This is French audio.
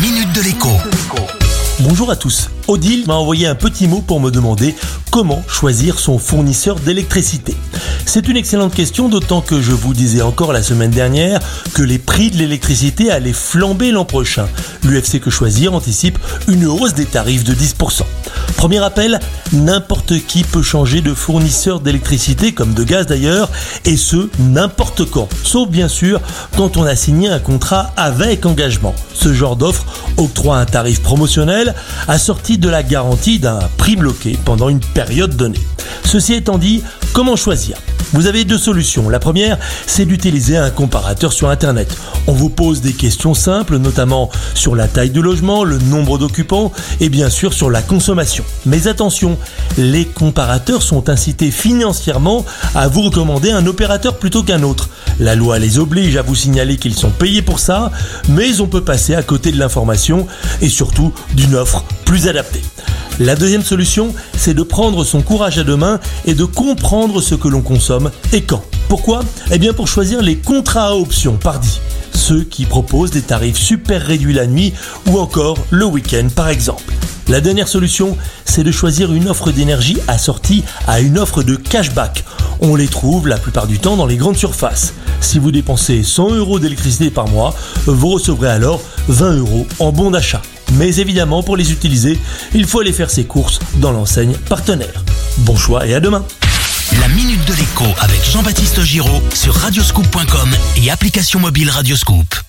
minute de l'écho. Bonjour à tous. Odile m'a envoyé un petit mot pour me demander comment choisir son fournisseur d'électricité? C'est une excellente question, d'autant que je vous disais encore la semaine dernière que les prix de l'électricité allaient flamber l'an prochain. L'UFC Que Choisir anticipe une hausse des tarifs de 10%. Premier appel, n'importe qui peut changer de fournisseur d'électricité, comme de gaz d'ailleurs, et ce, n'importe quand. Sauf bien sûr quand on a signé un contrat avec engagement. Ce genre d'offre octroie un tarif promotionnel assorti de la garantie d'un prix bloqué pendant une période donnée. Ceci étant dit, comment choisir? Vous avez deux solutions. La première, c'est d'utiliser un comparateur sur Internet. On vous pose des questions simples, notamment sur la taille du logement, le nombre d'occupants et bien sûr sur la consommation. Mais attention, les comparateurs sont incités financièrement à vous recommander un opérateur plutôt qu'un autre. La loi les oblige à vous signaler qu'ils sont payés pour ça, mais on peut passer à côté de l'information et surtout d'une offre plus adaptée. La deuxième solution, c'est de prendre son courage à deux mains et de comprendre ce que l'on consomme et quand. Pourquoi? Eh bien pour choisir les contrats à option, pardi. Ceux qui proposent des tarifs super réduits la nuit ou encore le week-end par exemple. La dernière solution, c'est de choisir une offre d'énergie assortie à une offre de cashback. On les trouve la plupart du temps dans les grandes surfaces. Si vous dépensez 100 euros d'électricité par mois, vous recevrez alors 20 euros en bon d'achat. Mais évidemment, pour les utiliser, il faut aller faire ses courses dans l'enseigne partenaire. Bon choix et à demain La Minute de l'écho avec Jean-Baptiste Giraud sur radioscoop.com et application mobile Radioscoop.